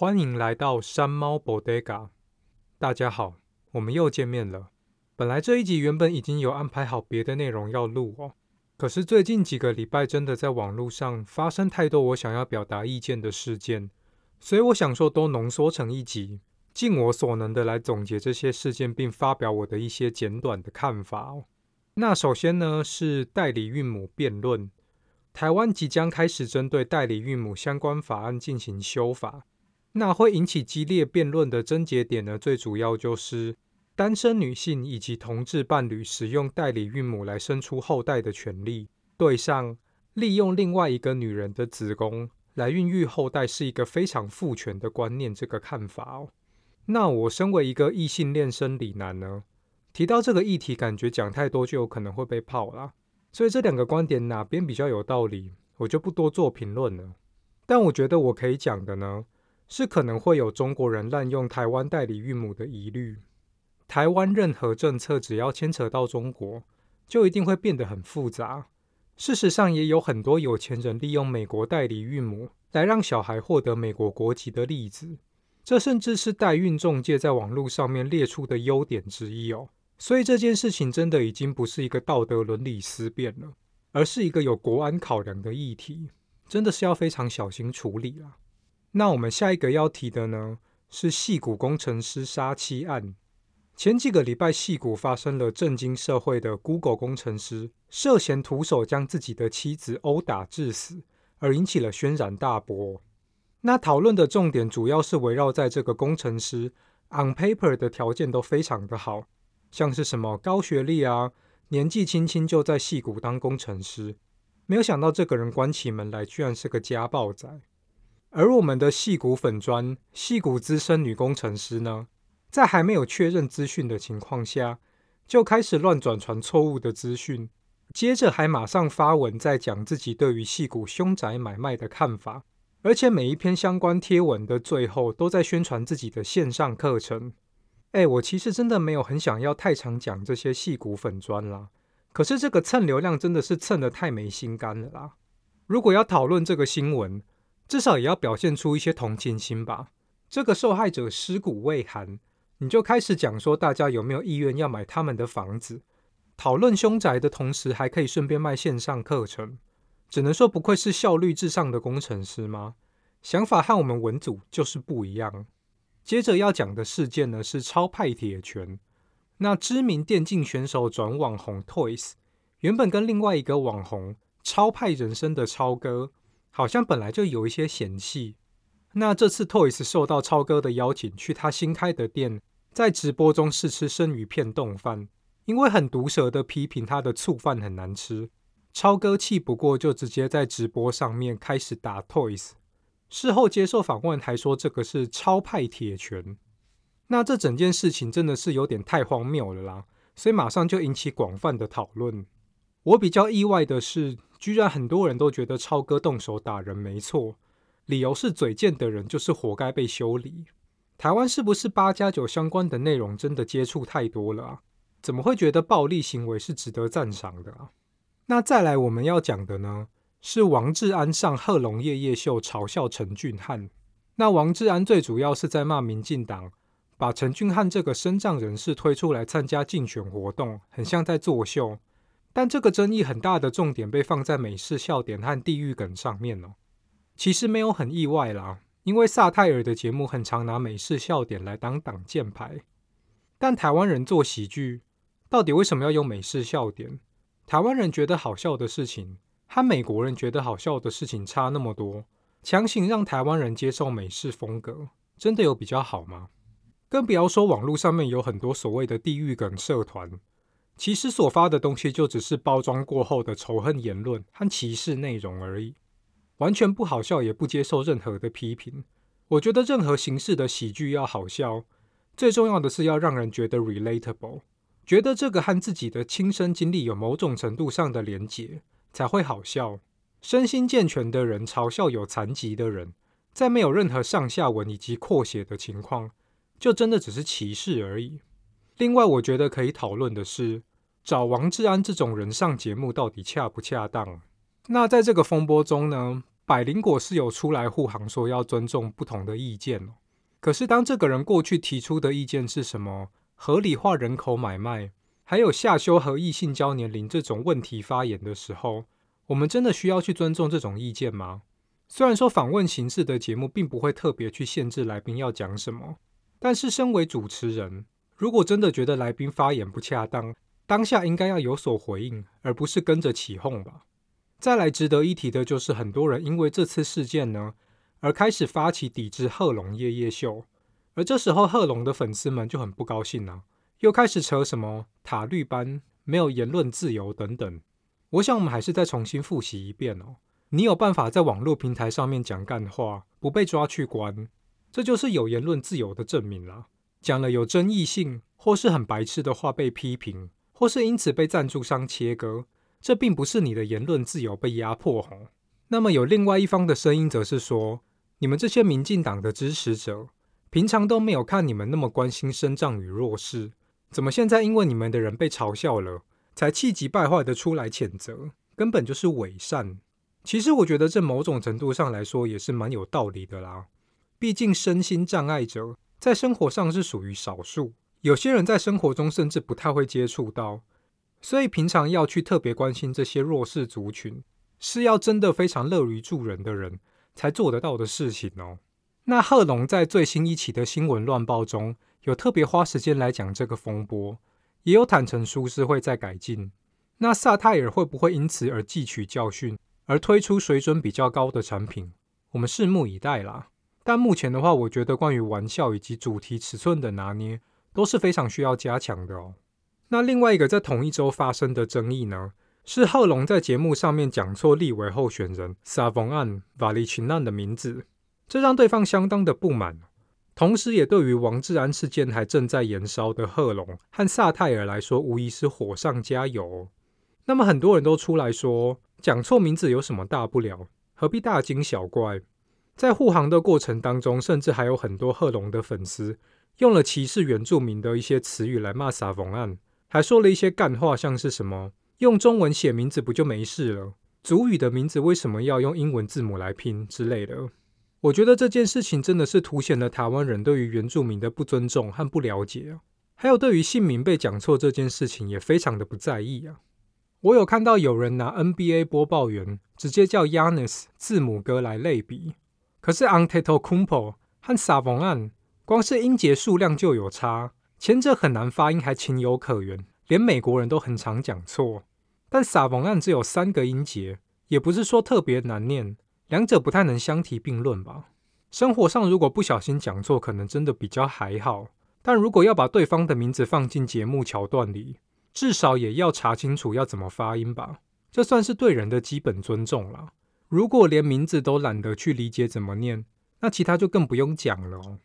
欢迎来到山猫 Bodega。大家好，我们又见面了。本来这一集原本已经有安排好别的内容要录哦，可是最近几个礼拜真的在网络上发生太多我想要表达意见的事件，所以我想说都浓缩成一集，尽我所能的来总结这些事件，并发表我的一些简短的看法哦。那首先呢，是代理孕母辩论，台湾即将开始针对代理孕母相关法案进行修法。那会引起激烈辩论的症结点呢，最主要就是单身女性以及同志伴侣使用代理孕母来生出后代的权利，对上利用另外一个女人的子宫来孕育后代是一个非常父权的观念，这个看法哦。那我身为一个异性恋生理男呢，提到这个议题，感觉讲太多就有可能会被泡啦，所以这两个观点哪边比较有道理，我就不多做评论了。但我觉得我可以讲的呢。是可能会有中国人滥用台湾代理孕母的疑虑。台湾任何政策只要牵扯到中国，就一定会变得很复杂。事实上，也有很多有钱人利用美国代理孕母来让小孩获得美国国籍的例子。这甚至是代孕中介在网络上面列出的优点之一哦。所以这件事情真的已经不是一个道德伦理思辨了，而是一个有国安考量的议题，真的是要非常小心处理了。那我们下一个要提的呢，是矽谷工程师杀妻案。前几个礼拜，矽谷发生了震惊社会的 Google 工程师涉嫌徒手将自己的妻子殴打致死，而引起了轩然大波。那讨论的重点主要是围绕在这个工程师 on paper 的条件都非常的好，像是什么高学历啊，年纪轻轻就在矽谷当工程师，没有想到这个人关起门来居然是个家暴仔。而我们的戏骨粉专、戏骨资深女工程师呢，在还没有确认资讯的情况下，就开始乱转传错误的资讯，接着还马上发文在讲自己对于戏骨凶宅买卖的看法，而且每一篇相关贴文的最后都在宣传自己的线上课程。哎，我其实真的没有很想要太常讲这些戏骨粉专啦，可是这个蹭流量真的是蹭得太没心肝了啦。如果要讨论这个新闻，至少也要表现出一些同情心吧。这个受害者尸骨未寒，你就开始讲说大家有没有意愿要买他们的房子？讨论凶宅的同时，还可以顺便卖线上课程，只能说不愧是效率至上的工程师吗？想法和我们文组就是不一样。接着要讲的事件呢，是超派铁拳。那知名电竞选手转网红 Toys，原本跟另外一个网红超派人生的超哥。好像本来就有一些嫌隙。那这次 Toys 受到超哥的邀请，去他新开的店，在直播中试吃生鱼片冻饭，因为很毒舌的批评他的醋饭很难吃，超哥气不过，就直接在直播上面开始打 Toys。事后接受访问还说这个是超派铁拳。那这整件事情真的是有点太荒谬了啦，所以马上就引起广泛的讨论。我比较意外的是。居然很多人都觉得超哥动手打人没错，理由是嘴贱的人就是活该被修理。台湾是不是八加九相关的内容真的接触太多了啊？怎么会觉得暴力行为是值得赞赏的啊？那再来我们要讲的呢，是王志安上贺龙夜夜秀嘲笑陈俊翰。那王志安最主要是在骂民进党，把陈俊翰这个身障人士推出来参加竞选活动，很像在作秀。但这个争议很大的重点被放在美式笑点和地狱梗上面哦。其实没有很意外啦，因为萨泰尔的节目很常拿美式笑点来当挡箭牌。但台湾人做喜剧，到底为什么要用美式笑点？台湾人觉得好笑的事情，和美国人觉得好笑的事情差那么多，强行让台湾人接受美式风格，真的有比较好吗？更不要说网络上面有很多所谓的地狱梗社团。其实所发的东西就只是包装过后的仇恨言论和歧视内容而已，完全不好笑，也不接受任何的批评。我觉得任何形式的喜剧要好笑，最重要的是要让人觉得 relatable，觉得这个和自己的亲身经历有某种程度上的连结，才会好笑。身心健全的人嘲笑有残疾的人，在没有任何上下文以及扩写的情况，就真的只是歧视而已。另外，我觉得可以讨论的是，找王志安这种人上节目到底恰不恰当？那在这个风波中呢，百灵果是有出来护航，说要尊重不同的意见。可是当这个人过去提出的意见是什么？合理化人口买卖，还有下修和异性交年龄这种问题发言的时候，我们真的需要去尊重这种意见吗？虽然说访问形式的节目并不会特别去限制来宾要讲什么，但是身为主持人，如果真的觉得来宾发言不恰当，当下应该要有所回应，而不是跟着起哄吧。再来值得一提的就是，很多人因为这次事件呢，而开始发起抵制贺龙夜夜秀，而这时候贺龙的粉丝们就很不高兴啊，又开始扯什么塔绿班没有言论自由等等。我想我们还是再重新复习一遍哦。你有办法在网络平台上面讲干话，不被抓去关，这就是有言论自由的证明啦。讲了有争议性或是很白痴的话被批评，或是因此被赞助商切割，这并不是你的言论自由被压迫吼。那么有另外一方的声音则是说，你们这些民进党的支持者，平常都没有看你们那么关心身障与弱势，怎么现在因为你们的人被嘲笑了，才气急败坏的出来谴责，根本就是伪善。其实我觉得这某种程度上来说也是蛮有道理的啦。毕竟身心障碍者在生活上是属于少数，有些人在生活中甚至不太会接触到，所以平常要去特别关心这些弱势族群，是要真的非常乐于助人的人才做得到的事情哦。那贺龙在最新一期的新闻乱报中有特别花时间来讲这个风波，也有坦诚疏失会再改进。那萨泰尔会不会因此而汲取教训？而推出水准比较高的产品，我们拭目以待啦。但目前的话，我觉得关于玩笑以及主题尺寸的拿捏都是非常需要加强的哦。那另外一个在同一周发生的争议呢，是贺龙在节目上面讲错立委候选人撒丰案、瓦利群案的名字，这让对方相当的不满。同时，也对于王志安事件还正在延烧的贺龙和萨泰尔来说，无疑是火上加油。那么很多人都出来说，讲错名字有什么大不了？何必大惊小怪？在护航的过程当中，甚至还有很多贺龙的粉丝用了歧视原住民的一些词语来骂撒丰案，还说了一些干话，像是什么用中文写名字不就没事了？族语的名字为什么要用英文字母来拼之类的？我觉得这件事情真的是凸显了台湾人对于原住民的不尊重和不了解啊！还有对于姓名被讲错这件事情也非常的不在意啊！我有看到有人拿 NBA 播报员直接叫 Yanis 字母哥来类比，可是 Antetokounmpo 和撒丰案光是音节数量就有差，前者很难发音还情有可原，连美国人都很常讲错，但撒蒙案只有三个音节，也不是说特别难念，两者不太能相提并论吧。生活上如果不小心讲错，可能真的比较还好，但如果要把对方的名字放进节目桥段里，至少也要查清楚要怎么发音吧，这算是对人的基本尊重了。如果连名字都懒得去理解怎么念，那其他就更不用讲了哦。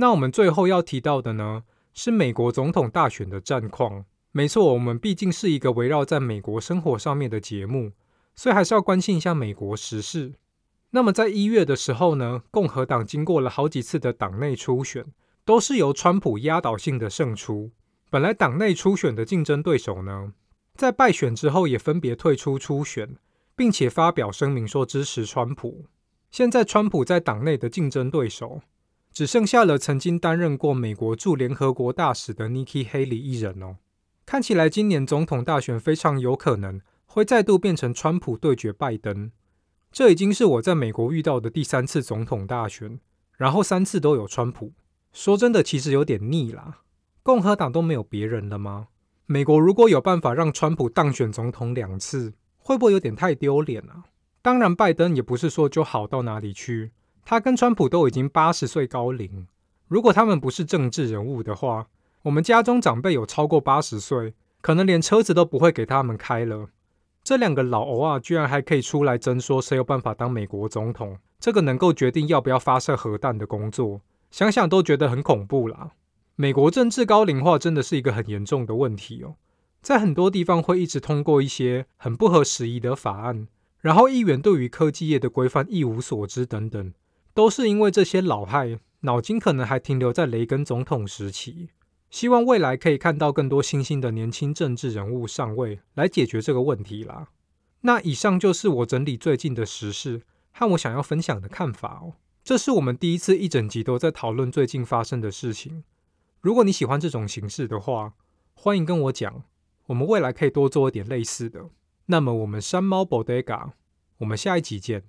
那我们最后要提到的呢，是美国总统大选的战况。没错，我们毕竟是一个围绕在美国生活上面的节目，所以还是要关心一下美国时事。那么在一月的时候呢，共和党经过了好几次的党内初选，都是由川普压倒性的胜出。本来党内初选的竞争对手呢，在败选之后也分别退出初选，并且发表声明说支持川普。现在川普在党内的竞争对手只剩下了曾经担任过美国驻联合国大使的 Nikki Haley 一人哦。看起来今年总统大选非常有可能会再度变成川普对决拜登。这已经是我在美国遇到的第三次总统大选，然后三次都有川普。说真的，其实有点腻啦。共和党都没有别人了吗？美国如果有办法让川普当选总统两次，会不会有点太丢脸啊？当然，拜登也不是说就好到哪里去，他跟川普都已经八十岁高龄。如果他们不是政治人物的话，我们家中长辈有超过八十岁，可能连车子都不会给他们开了。这两个老欧啊，居然还可以出来争说谁有办法当美国总统，这个能够决定要不要发射核弹的工作，想想都觉得很恐怖啦。美国政治高龄化真的是一个很严重的问题哦，在很多地方会一直通过一些很不合时宜的法案，然后议员对于科技业的规范一无所知等等，都是因为这些老害脑筋可能还停留在雷根总统时期。希望未来可以看到更多新兴的年轻政治人物上位来解决这个问题啦。那以上就是我整理最近的时事，和我想要分享的看法哦。这是我们第一次一整集都在讨论最近发生的事情。如果你喜欢这种形式的话，欢迎跟我讲，我们未来可以多做一点类似的。那么，我们山猫 Bodega，我们下一集见。